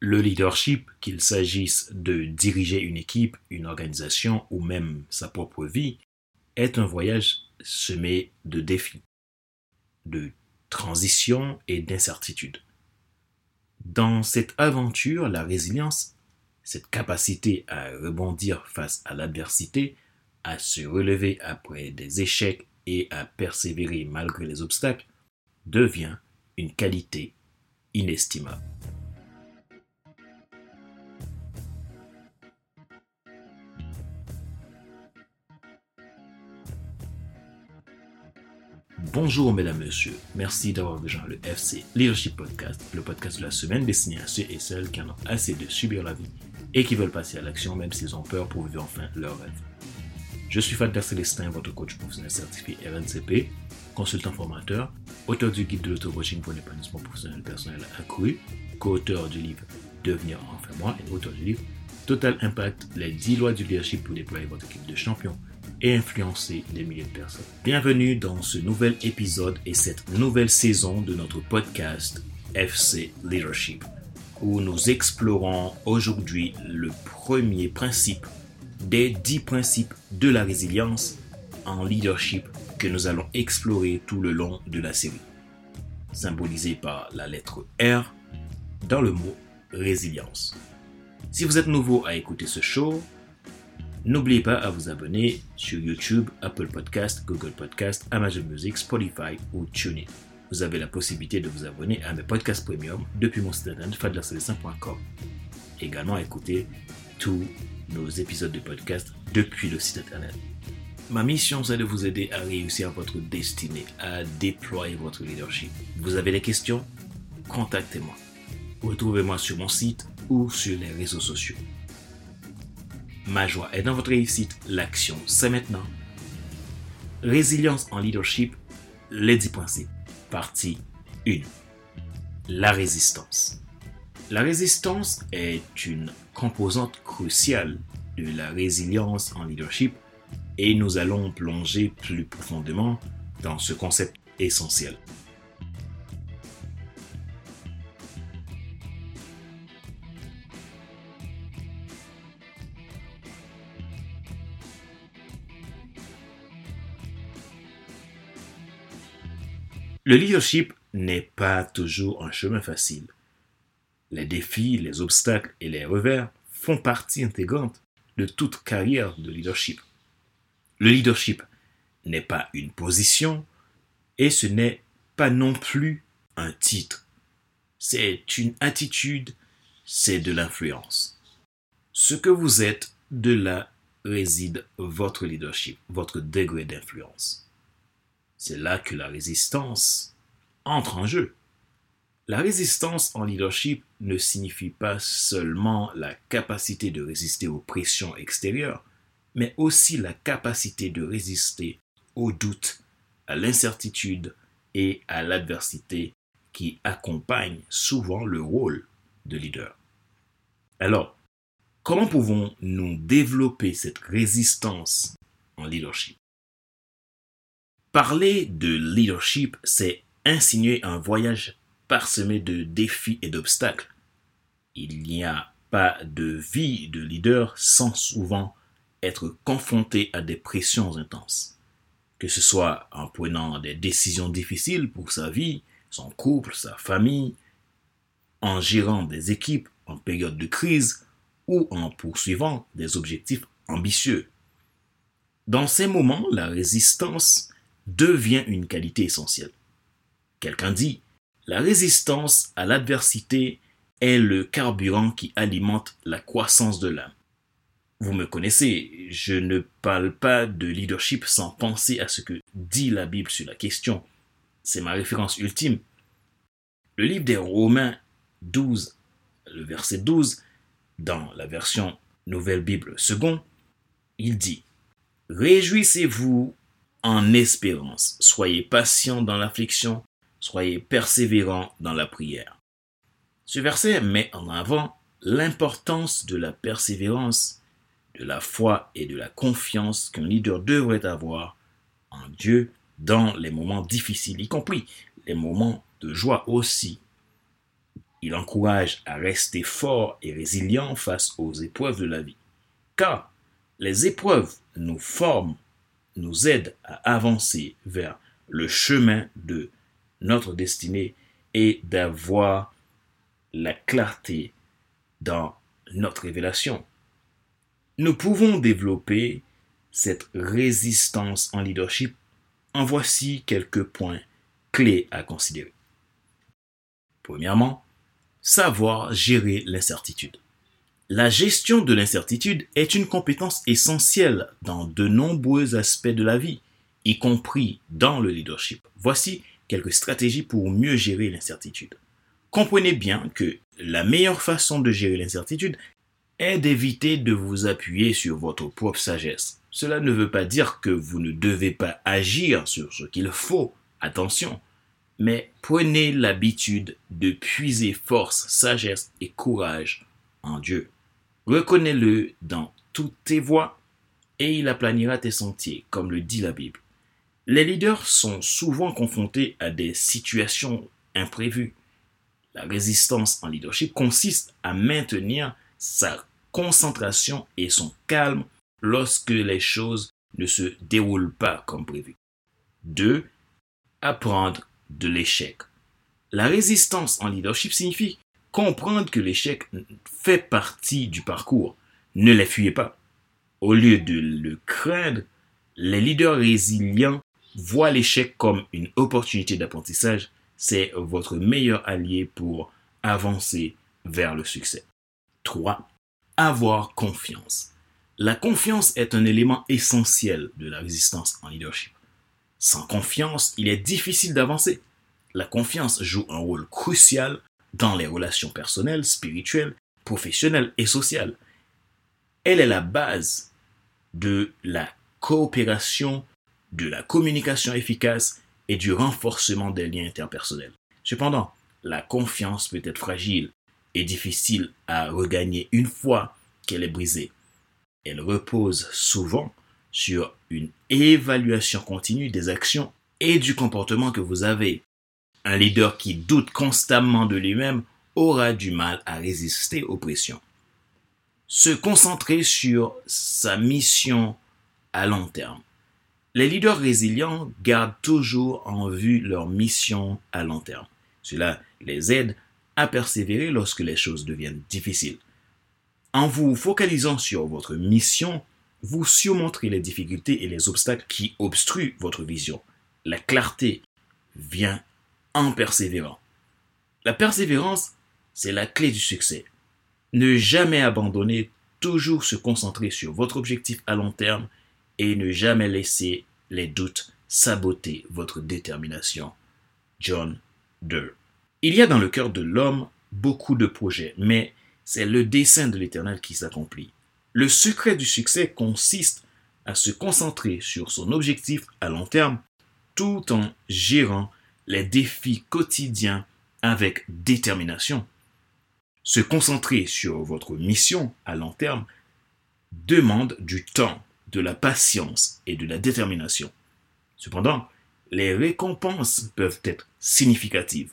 Le leadership, qu'il s'agisse de diriger une équipe, une organisation ou même sa propre vie, est un voyage semé de défis, de transitions et d'incertitudes. Dans cette aventure, la résilience, cette capacité à rebondir face à l'adversité, à se relever après des échecs et à persévérer malgré les obstacles, devient une qualité inestimable. Bonjour mesdames, messieurs. Merci d'avoir rejoint le FC Leadership Podcast, le podcast de la semaine destiné à ceux et celles qui en ont assez de subir la vie et qui veulent passer à l'action même s'ils ont peur pour vivre enfin leur rêve. Je suis Fadler Célestin, votre coach professionnel certifié RNCP, consultant formateur, auteur du guide de l'auto-coaching pour l'épanouissement professionnel personnel accru, co-auteur du livre Devenir enfin moi et auteur du livre Total Impact, les 10 lois du leadership pour déployer votre équipe de champions et influencer des milliers de personnes. Bienvenue dans ce nouvel épisode et cette nouvelle saison de notre podcast FC Leadership, où nous explorons aujourd'hui le premier principe des dix principes de la résilience en leadership que nous allons explorer tout le long de la série, symbolisé par la lettre R dans le mot résilience. Si vous êtes nouveau à écouter ce show, N'oubliez pas à vous abonner sur YouTube, Apple Podcast, Google Podcast, Amazon Music, Spotify ou TuneIn. Vous avez la possibilité de vous abonner à mes podcasts premium depuis mon site internet fadlercelestin.com. Également écouter tous nos épisodes de podcast depuis le site internet. Ma mission, c'est de vous aider à réussir votre destinée, à déployer votre leadership. Vous avez des questions? Contactez-moi. Retrouvez-moi sur mon site ou sur les réseaux sociaux. Ma joie est dans votre réussite. L'action, c'est maintenant. Résilience en leadership, les 10 principes. Partie 1. La résistance. La résistance est une composante cruciale de la résilience en leadership et nous allons plonger plus profondément dans ce concept essentiel. Le leadership n'est pas toujours un chemin facile. Les défis, les obstacles et les revers font partie intégrante de toute carrière de leadership. Le leadership n'est pas une position et ce n'est pas non plus un titre. C'est une attitude, c'est de l'influence. Ce que vous êtes, de là réside votre leadership, votre degré d'influence. C'est là que la résistance entre en jeu. La résistance en leadership ne signifie pas seulement la capacité de résister aux pressions extérieures, mais aussi la capacité de résister aux doutes, à l'incertitude et à l'adversité qui accompagnent souvent le rôle de leader. Alors, comment pouvons-nous développer cette résistance en leadership? Parler de leadership, c'est insinuer un voyage parsemé de défis et d'obstacles. Il n'y a pas de vie de leader sans souvent être confronté à des pressions intenses. Que ce soit en prenant des décisions difficiles pour sa vie, son couple, sa famille, en gérant des équipes en période de crise ou en poursuivant des objectifs ambitieux. Dans ces moments, la résistance devient une qualité essentielle. Quelqu'un dit, la résistance à l'adversité est le carburant qui alimente la croissance de l'âme. Vous me connaissez, je ne parle pas de leadership sans penser à ce que dit la Bible sur la question. C'est ma référence ultime. Le livre des Romains 12, le verset 12, dans la version Nouvelle Bible second, il dit Réjouissez-vous en espérance. Soyez patient dans l'affliction, soyez persévérant dans la prière. Ce verset met en avant l'importance de la persévérance, de la foi et de la confiance qu'un leader devrait avoir en Dieu dans les moments difficiles, y compris les moments de joie aussi. Il encourage à rester fort et résilient face aux épreuves de la vie. Car les épreuves nous forment, nous aident à avancer vers le chemin de notre destinée et d'avoir la clarté dans notre révélation. Nous pouvons développer cette résistance en leadership en voici quelques points clés à considérer. Premièrement, savoir gérer l'incertitude. La gestion de l'incertitude est une compétence essentielle dans de nombreux aspects de la vie, y compris dans le leadership. Voici quelques stratégies pour mieux gérer l'incertitude. Comprenez bien que la meilleure façon de gérer l'incertitude est d'éviter de vous appuyer sur votre propre sagesse. Cela ne veut pas dire que vous ne devez pas agir sur ce qu'il faut, attention, mais prenez l'habitude de puiser force, sagesse et courage en Dieu. Reconnais-le dans toutes tes voies et il aplanira tes sentiers, comme le dit la Bible. Les leaders sont souvent confrontés à des situations imprévues. La résistance en leadership consiste à maintenir sa concentration et son calme lorsque les choses ne se déroulent pas comme prévu. 2. Apprendre de l'échec. La résistance en leadership signifie comprendre que l'échec fait partie du parcours. Ne les fuyez pas. Au lieu de le craindre, les leaders résilients voient l'échec comme une opportunité d'apprentissage. C'est votre meilleur allié pour avancer vers le succès. 3. Avoir confiance. La confiance est un élément essentiel de la résistance en leadership. Sans confiance, il est difficile d'avancer. La confiance joue un rôle crucial dans les relations personnelles, spirituelles, professionnelles et sociales. Elle est la base de la coopération, de la communication efficace et du renforcement des liens interpersonnels. Cependant, la confiance peut être fragile et difficile à regagner une fois qu'elle est brisée. Elle repose souvent sur une évaluation continue des actions et du comportement que vous avez. Un leader qui doute constamment de lui-même aura du mal à résister aux pressions. Se concentrer sur sa mission à long terme. Les leaders résilients gardent toujours en vue leur mission à long terme. Cela les aide à persévérer lorsque les choses deviennent difficiles. En vous focalisant sur votre mission, vous surmonterez les difficultés et les obstacles qui obstruent votre vision. La clarté vient persévérant. La persévérance, c'est la clé du succès. Ne jamais abandonner, toujours se concentrer sur votre objectif à long terme et ne jamais laisser les doutes saboter votre détermination. John Durr. Il y a dans le cœur de l'homme beaucoup de projets, mais c'est le dessein de l'Éternel qui s'accomplit. Le secret du succès consiste à se concentrer sur son objectif à long terme tout en gérant les défis quotidiens avec détermination. Se concentrer sur votre mission à long terme demande du temps, de la patience et de la détermination. Cependant, les récompenses peuvent être significatives,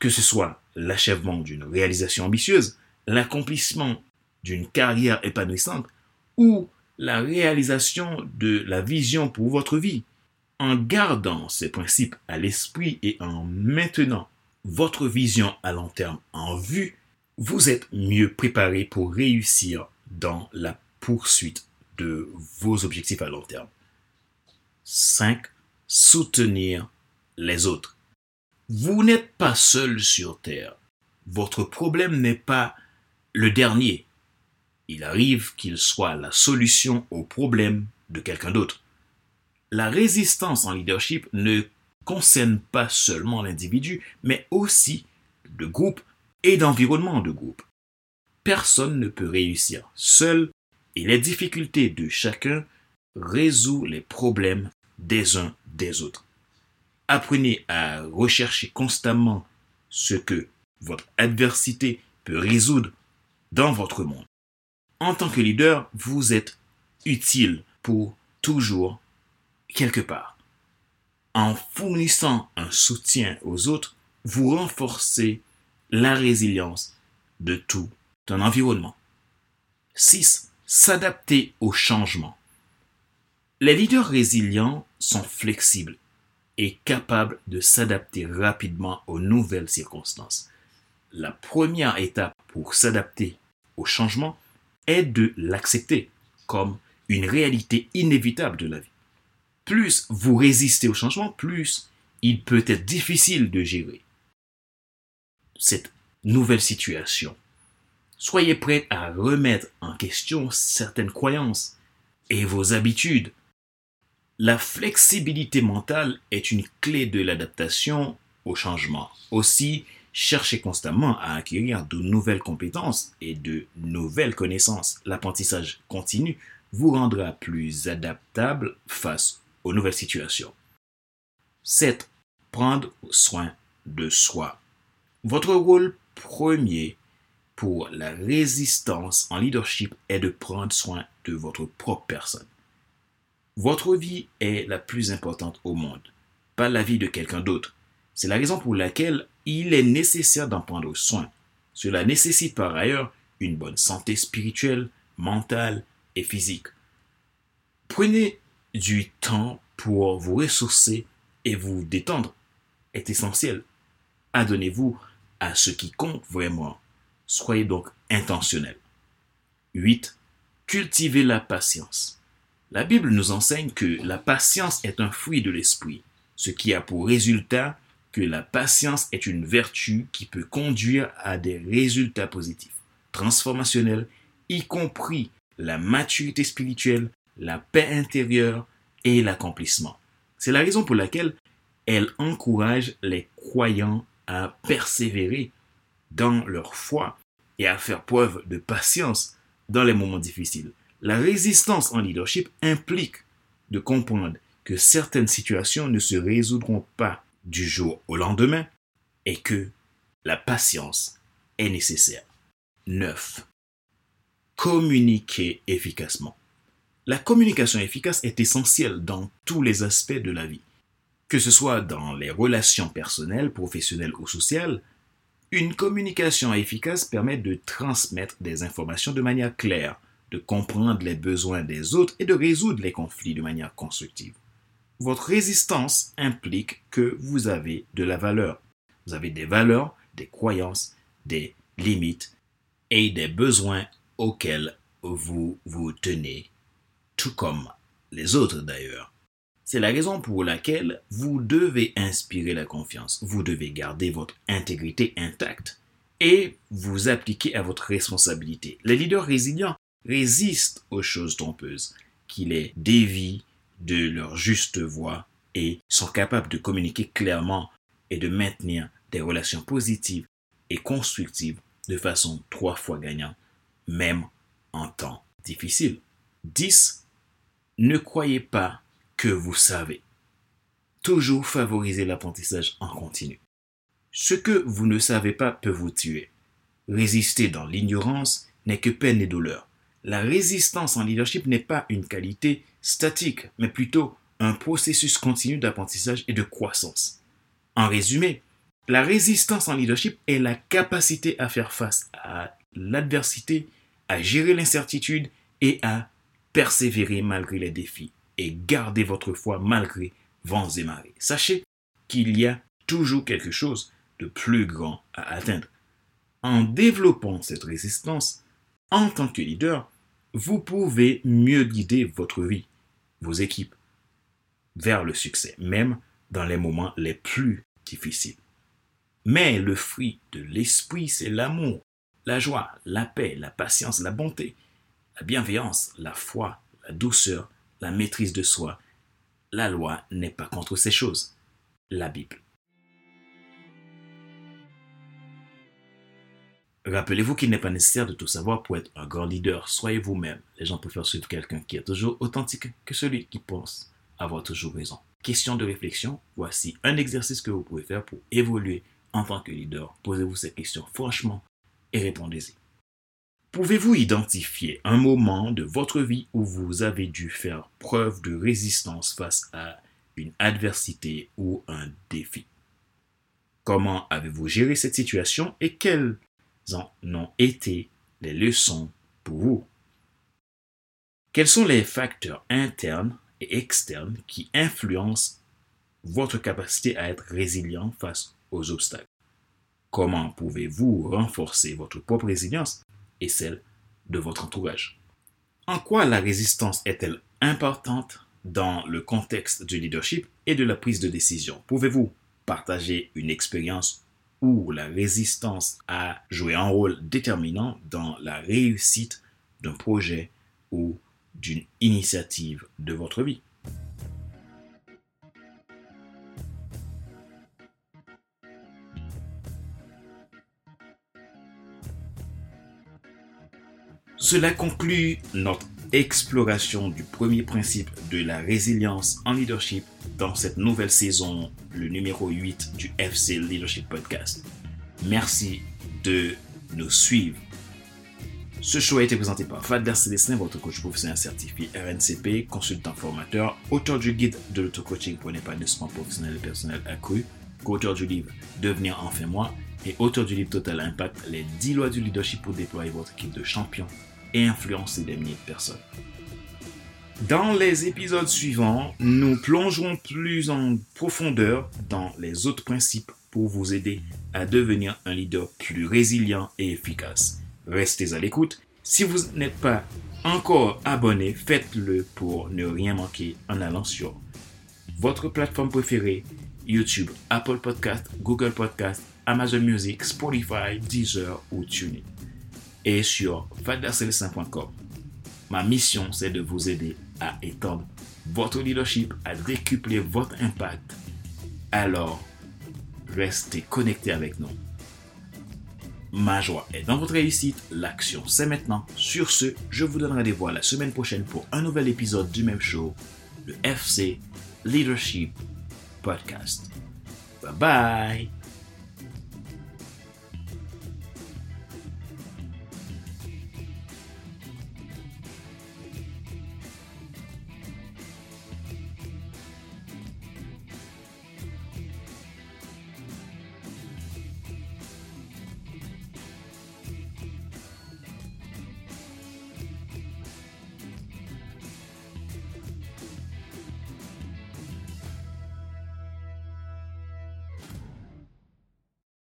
que ce soit l'achèvement d'une réalisation ambitieuse, l'accomplissement d'une carrière épanouissante ou la réalisation de la vision pour votre vie. En gardant ces principes à l'esprit et en maintenant votre vision à long terme en vue, vous êtes mieux préparé pour réussir dans la poursuite de vos objectifs à long terme. 5. Soutenir les autres. Vous n'êtes pas seul sur Terre. Votre problème n'est pas le dernier. Il arrive qu'il soit la solution au problème de quelqu'un d'autre. La résistance en leadership ne concerne pas seulement l'individu, mais aussi le groupe et d'environnement de groupe. Personne ne peut réussir seul et les difficultés de chacun résout les problèmes des uns des autres. Apprenez à rechercher constamment ce que votre adversité peut résoudre dans votre monde. En tant que leader, vous êtes utile pour toujours quelque part. En fournissant un soutien aux autres, vous renforcez la résilience de tout un environnement. 6. S'adapter au changement. Les leaders résilients sont flexibles et capables de s'adapter rapidement aux nouvelles circonstances. La première étape pour s'adapter au changement est de l'accepter comme une réalité inévitable de la vie. Plus vous résistez au changement, plus il peut être difficile de gérer cette nouvelle situation. Soyez prêt à remettre en question certaines croyances et vos habitudes. La flexibilité mentale est une clé de l'adaptation au changement. Aussi, cherchez constamment à acquérir de nouvelles compétences et de nouvelles connaissances. L'apprentissage continu vous rendra plus adaptable face aux nouvelles situations. 7. Prendre soin de soi. Votre rôle premier pour la résistance en leadership est de prendre soin de votre propre personne. Votre vie est la plus importante au monde, pas la vie de quelqu'un d'autre. C'est la raison pour laquelle il est nécessaire d'en prendre soin. Cela nécessite par ailleurs une bonne santé spirituelle, mentale et physique. Prenez du temps pour vous ressourcer et vous détendre est essentiel. Adonnez-vous à ce qui compte vraiment. Soyez donc intentionnel. 8. Cultivez la patience. La Bible nous enseigne que la patience est un fruit de l'esprit, ce qui a pour résultat que la patience est une vertu qui peut conduire à des résultats positifs, transformationnels, y compris la maturité spirituelle, la paix intérieure et l'accomplissement. C'est la raison pour laquelle elle encourage les croyants à persévérer dans leur foi et à faire preuve de patience dans les moments difficiles. La résistance en leadership implique de comprendre que certaines situations ne se résoudront pas du jour au lendemain et que la patience est nécessaire. 9. Communiquer efficacement. La communication efficace est essentielle dans tous les aspects de la vie. Que ce soit dans les relations personnelles, professionnelles ou sociales, une communication efficace permet de transmettre des informations de manière claire, de comprendre les besoins des autres et de résoudre les conflits de manière constructive. Votre résistance implique que vous avez de la valeur. Vous avez des valeurs, des croyances, des limites et des besoins auxquels vous vous tenez, comme les autres d'ailleurs. C'est la raison pour laquelle vous devez inspirer la confiance. Vous devez garder votre intégrité intacte et vous appliquer à votre responsabilité. Les leaders résilients résistent aux choses trompeuses, qui les dévient de leur juste voie et sont capables de communiquer clairement et de maintenir des relations positives et constructives de façon trois fois gagnante, même en temps difficile. 10. Ne croyez pas que vous savez. Toujours favoriser l'apprentissage en continu. Ce que vous ne savez pas peut vous tuer. Résister dans l'ignorance n'est que peine et douleur. La résistance en leadership n'est pas une qualité statique, mais plutôt un processus continu d'apprentissage et de croissance. En résumé, la résistance en leadership est la capacité à faire face à l'adversité, à gérer l'incertitude et à persévérer malgré les défis et gardez votre foi malgré vents et marées. Sachez qu'il y a toujours quelque chose de plus grand à atteindre. En développant cette résistance, en tant que leader, vous pouvez mieux guider votre vie, vos équipes, vers le succès, même dans les moments les plus difficiles. Mais le fruit de l'esprit, c'est l'amour, la joie, la paix, la patience, la bonté, la bienveillance, la foi, la douceur, la maîtrise de soi. La loi n'est pas contre ces choses. La Bible. Rappelez-vous qu'il n'est pas nécessaire de tout savoir pour être un grand leader. Soyez vous-même. Les gens préfèrent suivre quelqu'un qui est toujours authentique que celui qui pense avoir toujours raison. Question de réflexion, voici un exercice que vous pouvez faire pour évoluer en tant que leader. Posez-vous ces questions franchement et répondez-y. Pouvez-vous identifier un moment de votre vie où vous avez dû faire preuve de résistance face à une adversité ou un défi? Comment avez-vous géré cette situation et quelles en ont été les leçons pour vous? Quels sont les facteurs internes et externes qui influencent votre capacité à être résilient face aux obstacles? Comment pouvez-vous renforcer votre propre résilience et celle de votre entourage En quoi la résistance est-elle importante dans le contexte du leadership et de la prise de décision? Pouvez-vous partager une expérience où la résistance a joué un rôle déterminant dans la réussite d'un projet ou d'une initiative de votre vie? Cela conclut notre exploration du premier principe de la résilience en leadership dans cette nouvelle saison, le numéro 8 du FC Leadership Podcast. Merci de nous suivre. Ce show a été présenté par Fadler Célestin, votre coach professionnel certifié RNCP, consultant formateur, auteur du guide de l'auto-coaching pour l'épanouissement professionnel et personnel accru, co-auteur du livre Devenir enfin moi et auteur du livre Total Impact, les 10 lois du leadership pour déployer votre équipe de champions et influencer des milliers de personnes. Dans les épisodes suivants, nous plongerons plus en profondeur dans les autres principes pour vous aider à devenir un leader plus résilient et efficace. Restez à l'écoute. Si vous n'êtes pas encore abonné, faites-le pour ne rien manquer en allant sur votre plateforme préférée, YouTube, Apple Podcast, Google Podcast, Amazon Music, Spotify, Deezer ou TuneIn et sur fadercélestin.com. Ma mission, c'est de vous aider à étendre votre leadership, à décupler votre impact. Alors, restez connectés avec nous. Ma joie est dans votre réussite, l'action c'est maintenant. Sur ce, je vous donne rendez-vous la semaine prochaine pour un nouvel épisode du même show, le FC Leadership Podcast. Bye bye